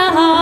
Yeah.